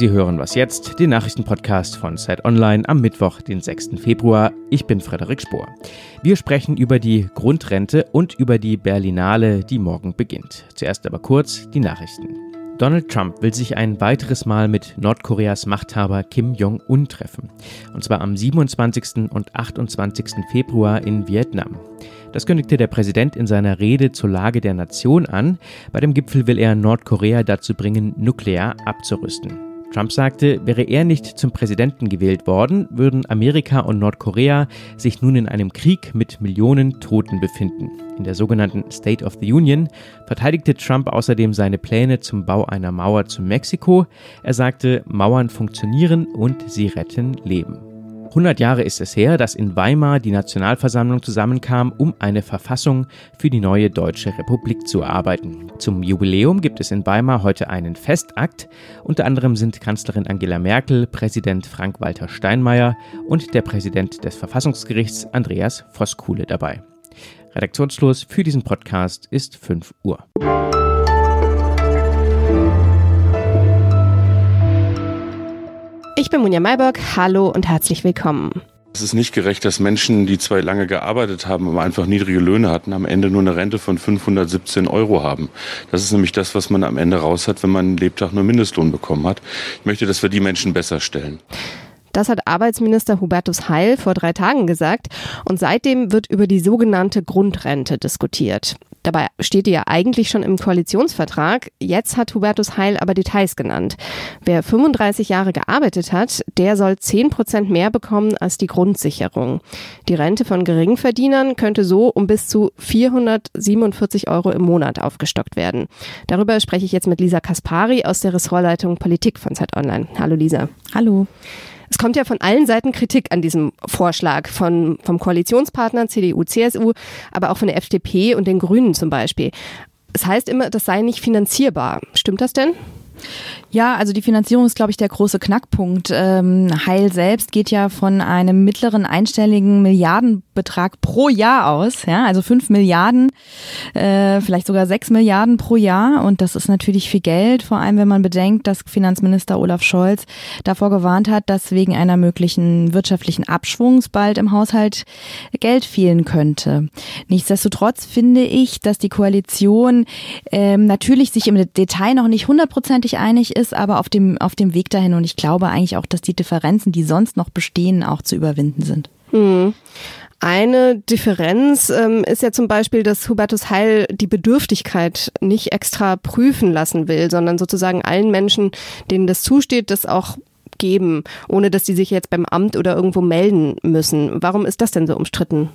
Sie hören was jetzt, den Nachrichtenpodcast von Zeit Online am Mittwoch, den 6. Februar. Ich bin Frederik Spohr. Wir sprechen über die Grundrente und über die Berlinale, die morgen beginnt. Zuerst aber kurz die Nachrichten. Donald Trump will sich ein weiteres Mal mit Nordkoreas Machthaber Kim Jong-un treffen. Und zwar am 27. und 28. Februar in Vietnam. Das kündigte der Präsident in seiner Rede zur Lage der Nation an. Bei dem Gipfel will er Nordkorea dazu bringen, nuklear abzurüsten. Trump sagte, wäre er nicht zum Präsidenten gewählt worden, würden Amerika und Nordkorea sich nun in einem Krieg mit Millionen Toten befinden. In der sogenannten State of the Union verteidigte Trump außerdem seine Pläne zum Bau einer Mauer zu Mexiko. Er sagte, Mauern funktionieren und sie retten Leben. 100 Jahre ist es her, dass in Weimar die Nationalversammlung zusammenkam, um eine Verfassung für die neue Deutsche Republik zu erarbeiten. Zum Jubiläum gibt es in Weimar heute einen Festakt. Unter anderem sind Kanzlerin Angela Merkel, Präsident Frank-Walter Steinmeier und der Präsident des Verfassungsgerichts Andreas Voskuhle dabei. Redaktionsschluss für diesen Podcast ist 5 Uhr. Ich bin Munja Mayberg. Hallo und herzlich willkommen. Es ist nicht gerecht, dass Menschen, die zwar lange gearbeitet haben, aber einfach niedrige Löhne hatten, am Ende nur eine Rente von 517 Euro haben. Das ist nämlich das, was man am Ende raus hat, wenn man einen Lebtag nur Mindestlohn bekommen hat. Ich möchte, dass wir die Menschen besser stellen. Das hat Arbeitsminister Hubertus Heil vor drei Tagen gesagt und seitdem wird über die sogenannte Grundrente diskutiert. Dabei steht die ja eigentlich schon im Koalitionsvertrag. Jetzt hat Hubertus Heil aber Details genannt. Wer 35 Jahre gearbeitet hat, der soll 10 Prozent mehr bekommen als die Grundsicherung. Die Rente von Geringverdienern könnte so um bis zu 447 Euro im Monat aufgestockt werden. Darüber spreche ich jetzt mit Lisa Kaspari aus der Ressortleitung Politik von Zeit Online. Hallo Lisa. Hallo. Es kommt ja von allen Seiten Kritik an diesem Vorschlag, von, vom Koalitionspartner CDU, CSU, aber auch von der FDP und den Grünen zum Beispiel. Es heißt immer, das sei nicht finanzierbar. Stimmt das denn? Ja, also die Finanzierung ist, glaube ich, der große Knackpunkt. Ähm, Heil selbst geht ja von einem mittleren einstelligen Milliardenbetrag pro Jahr aus, ja, also fünf Milliarden, äh, vielleicht sogar sechs Milliarden pro Jahr. Und das ist natürlich viel Geld, vor allem wenn man bedenkt, dass Finanzminister Olaf Scholz davor gewarnt hat, dass wegen einer möglichen wirtschaftlichen Abschwungs bald im Haushalt Geld fehlen könnte. Nichtsdestotrotz finde ich, dass die Koalition ähm, natürlich sich im Detail noch nicht hundertprozentig einig ist aber auf dem, auf dem Weg dahin und ich glaube eigentlich auch, dass die Differenzen, die sonst noch bestehen, auch zu überwinden sind. Hm. Eine Differenz ähm, ist ja zum Beispiel, dass Hubertus Heil die Bedürftigkeit nicht extra prüfen lassen will, sondern sozusagen allen Menschen, denen das zusteht, das auch geben, ohne dass sie sich jetzt beim Amt oder irgendwo melden müssen. Warum ist das denn so umstritten?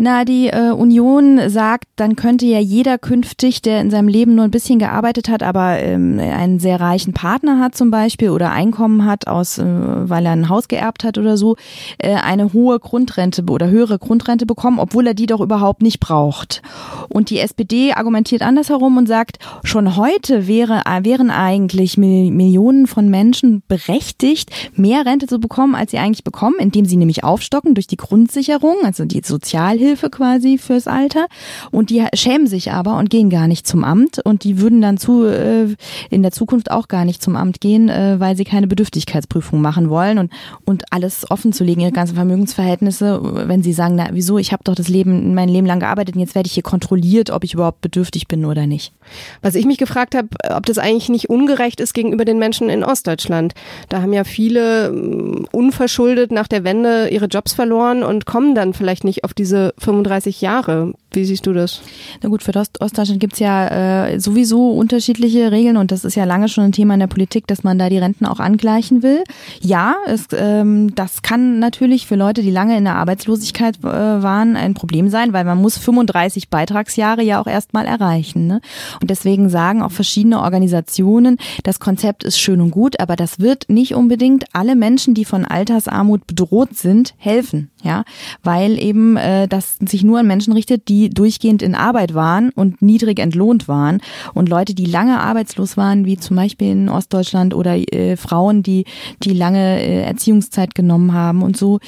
Na, die äh, Union sagt, dann könnte ja jeder künftig, der in seinem Leben nur ein bisschen gearbeitet hat, aber ähm, einen sehr reichen Partner hat zum Beispiel oder Einkommen hat, aus, äh, weil er ein Haus geerbt hat oder so, äh, eine hohe Grundrente oder höhere Grundrente bekommen, obwohl er die doch überhaupt nicht braucht. Und die SPD argumentiert andersherum und sagt, schon heute wäre, äh, wären eigentlich Millionen von Menschen berechtigt, mehr Rente zu bekommen, als sie eigentlich bekommen, indem sie nämlich aufstocken durch die Grundsicherung, also die Sozialhilfe Hilfe quasi fürs Alter und die schämen sich aber und gehen gar nicht zum Amt und die würden dann zu äh, in der Zukunft auch gar nicht zum Amt gehen, äh, weil sie keine Bedürftigkeitsprüfung machen wollen und und alles offen zu legen, ihre ganzen Vermögensverhältnisse, wenn sie sagen, na wieso, ich habe doch das Leben mein Leben lang gearbeitet und jetzt werde ich hier kontrolliert, ob ich überhaupt bedürftig bin oder nicht. Was ich mich gefragt habe, ob das eigentlich nicht ungerecht ist gegenüber den Menschen in Ostdeutschland. Da haben ja viele mm, unverschuldet nach der Wende ihre Jobs verloren und kommen dann vielleicht nicht auf diese 35 Jahre. Wie siehst du das? Na gut, für Ost Ostdeutschland gibt's ja äh, sowieso unterschiedliche Regeln und das ist ja lange schon ein Thema in der Politik, dass man da die Renten auch angleichen will. Ja, es, ähm, das kann natürlich für Leute, die lange in der Arbeitslosigkeit äh, waren, ein Problem sein, weil man muss 35 Beitragsjahre ja auch erstmal erreichen. Ne? Und deswegen sagen auch verschiedene Organisationen, das Konzept ist schön und gut, aber das wird nicht unbedingt alle Menschen, die von Altersarmut bedroht sind, helfen. Ja, weil eben äh, das sich nur an Menschen richtet, die durchgehend in Arbeit waren und niedrig entlohnt waren. Und Leute, die lange arbeitslos waren, wie zum Beispiel in Ostdeutschland oder äh, Frauen, die, die lange äh, Erziehungszeit genommen haben und so,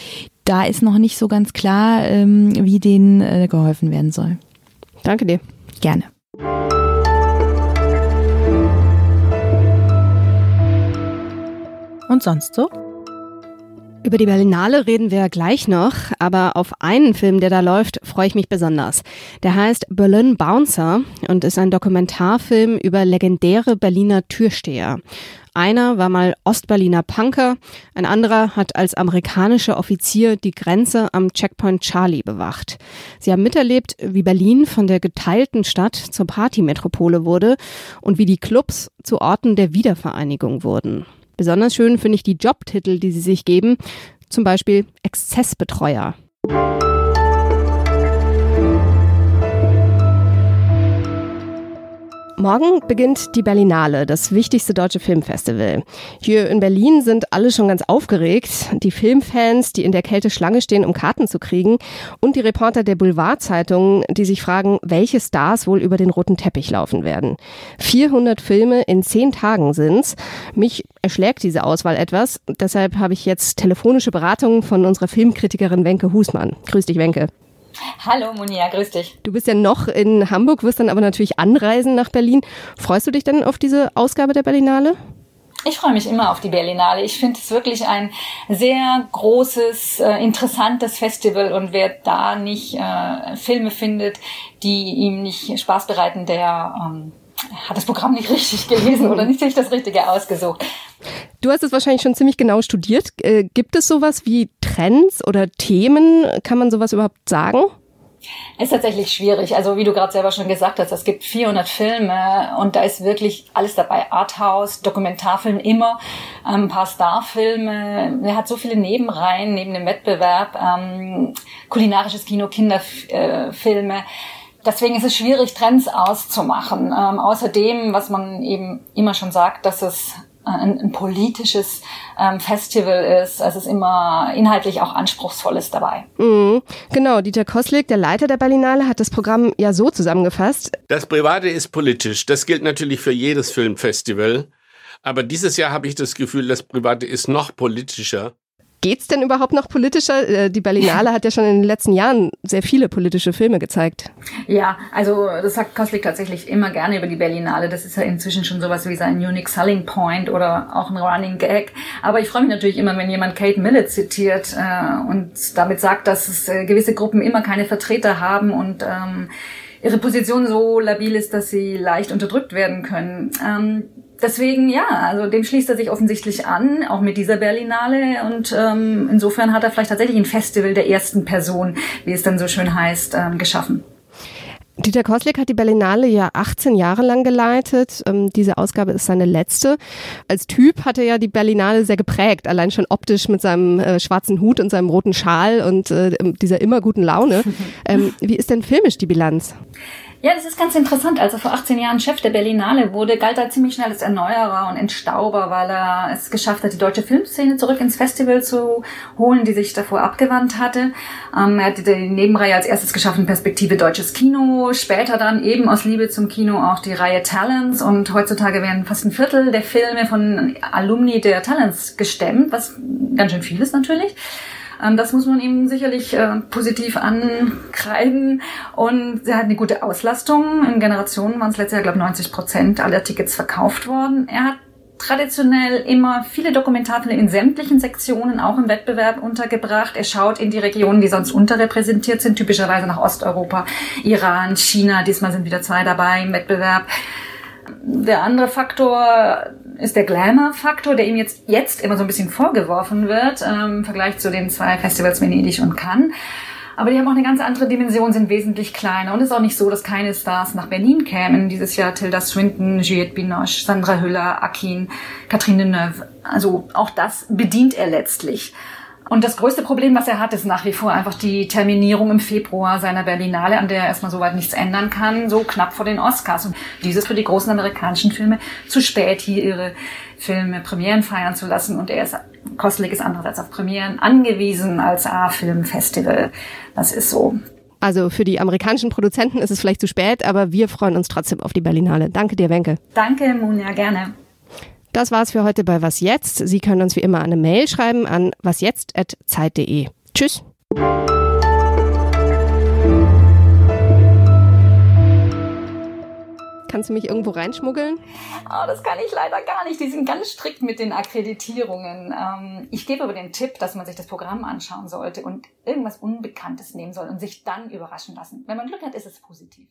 da ist noch nicht so ganz klar, ähm, wie denen äh, geholfen werden soll. Danke dir. und sonst so? Über die Berlinale reden wir gleich noch, aber auf einen Film, der da läuft, freue ich mich besonders. Der heißt Berlin Bouncer und ist ein Dokumentarfilm über legendäre Berliner Türsteher. Einer war mal Ostberliner Punker, ein anderer hat als amerikanischer Offizier die Grenze am Checkpoint Charlie bewacht. Sie haben miterlebt, wie Berlin von der geteilten Stadt zur Partymetropole wurde und wie die Clubs zu Orten der Wiedervereinigung wurden. Besonders schön finde ich die Jobtitel, die sie sich geben, zum Beispiel Exzessbetreuer. Morgen beginnt die Berlinale, das wichtigste deutsche Filmfestival. Hier in Berlin sind alle schon ganz aufgeregt. Die Filmfans, die in der Kälte Schlange stehen, um Karten zu kriegen. Und die Reporter der Boulevardzeitungen, die sich fragen, welche Stars wohl über den roten Teppich laufen werden. 400 Filme in zehn Tagen sind's. Mich erschlägt diese Auswahl etwas. Deshalb habe ich jetzt telefonische Beratungen von unserer Filmkritikerin Wenke Husmann. Grüß dich, Wenke. Hallo Monia, grüß dich. Du bist ja noch in Hamburg, wirst dann aber natürlich anreisen nach Berlin. Freust du dich denn auf diese Ausgabe der Berlinale? Ich freue mich immer auf die Berlinale. Ich finde es wirklich ein sehr großes, äh, interessantes Festival und wer da nicht äh, Filme findet, die ihm nicht Spaß bereiten, der ähm, hat das Programm nicht richtig gelesen oder nicht sich das Richtige ausgesucht. Du hast es wahrscheinlich schon ziemlich genau studiert. Äh, gibt es sowas wie Trends oder Themen? Kann man sowas überhaupt sagen? Ist tatsächlich schwierig. Also wie du gerade selber schon gesagt hast, es gibt 400 Filme und da ist wirklich alles dabei. Arthouse, Dokumentarfilm immer, ähm, ein paar Starfilme. Er hat so viele Nebenreihen neben dem Wettbewerb, ähm, kulinarisches Kino, Kinderfilme. Äh, Deswegen ist es schwierig, Trends auszumachen. Ähm, außerdem, was man eben immer schon sagt, dass es ein, ein politisches ähm, Festival ist. Also es ist immer inhaltlich auch anspruchsvolles dabei. Mhm. Genau, Dieter Koslik, der Leiter der Berlinale, hat das Programm ja so zusammengefasst. Das Private ist politisch. Das gilt natürlich für jedes Filmfestival. Aber dieses Jahr habe ich das Gefühl, das Private ist noch politischer. Geht's denn überhaupt noch politischer? Äh, die Berlinale hat ja schon in den letzten Jahren sehr viele politische Filme gezeigt. Ja, also das sagt Koslik tatsächlich immer gerne über die Berlinale. Das ist ja inzwischen schon sowas wie sein Unique Selling Point oder auch ein Running Gag. Aber ich freue mich natürlich immer, wenn jemand Kate Millett zitiert äh, und damit sagt, dass es äh, gewisse Gruppen immer keine Vertreter haben und ähm, ihre Position so labil ist, dass sie leicht unterdrückt werden können. Ähm, deswegen, ja, also dem schließt er sich offensichtlich an, auch mit dieser Berlinale. Und ähm, insofern hat er vielleicht tatsächlich ein Festival der ersten Person, wie es dann so schön heißt, ähm, geschaffen. Dieter Koslik hat die Berlinale ja 18 Jahre lang geleitet. Ähm, diese Ausgabe ist seine letzte. Als Typ hat er ja die Berlinale sehr geprägt, allein schon optisch mit seinem äh, schwarzen Hut und seinem roten Schal und äh, dieser immer guten Laune. Ähm, wie ist denn filmisch die Bilanz? Ja, das ist ganz interessant. Als er vor 18 Jahren Chef der Berlinale wurde, galt er ziemlich schnell als Erneuerer und Entstauber, weil er es geschafft hat, die deutsche Filmszene zurück ins Festival zu holen, die sich davor abgewandt hatte. Ähm, er hat die Nebenreihe als erstes geschaffen, Perspektive Deutsches Kino. Später dann eben aus Liebe zum Kino auch die Reihe Talents. Und heutzutage werden fast ein Viertel der Filme von Alumni der Talents gestemmt, was ganz schön viel ist natürlich. Ähm, das muss man ihm sicherlich äh, positiv ankreiden. Und er hat eine gute Auslastung. In Generationen waren es letztes Jahr, glaube ich, 90 Prozent aller Tickets verkauft worden. Er hat traditionell immer viele Dokumentarfilme in sämtlichen Sektionen, auch im Wettbewerb untergebracht. Er schaut in die Regionen, die sonst unterrepräsentiert sind, typischerweise nach Osteuropa, Iran, China. Diesmal sind wieder zwei dabei im Wettbewerb. Der andere Faktor ist der Glamour-Faktor, der ihm jetzt, jetzt immer so ein bisschen vorgeworfen wird, ähm, im Vergleich zu den zwei Festivals Venedig und Cannes. Aber die haben auch eine ganz andere Dimension, sind wesentlich kleiner. Und es ist auch nicht so, dass keine Stars nach Berlin kämen. Dieses Jahr Tilda Swinton, Juliette Binoche, Sandra Hüller, Akin, Catherine Deneuve. Also auch das bedient er letztlich. Und das größte Problem, was er hat, ist nach wie vor einfach die Terminierung im Februar seiner Berlinale, an der er erstmal soweit nichts ändern kann, so knapp vor den Oscars. Und dieses für die großen amerikanischen Filme zu spät hier ihre Filme Premieren feiern zu lassen. Und er ist, Kostlik ist andererseits auf Premieren angewiesen als A-Filmfestival. Das ist so. Also für die amerikanischen Produzenten ist es vielleicht zu spät, aber wir freuen uns trotzdem auf die Berlinale. Danke dir, Wenke. Danke, Munja, gerne. Das war's für heute bei Was Jetzt. Sie können uns wie immer eine Mail schreiben an wasjetzt.zeit.de. Tschüss. Kannst du mich irgendwo reinschmuggeln? Oh, das kann ich leider gar nicht. Die sind ganz strikt mit den Akkreditierungen. Ähm, ich gebe aber den Tipp, dass man sich das Programm anschauen sollte und irgendwas Unbekanntes nehmen soll und sich dann überraschen lassen. Wenn man Glück hat, ist es positiv.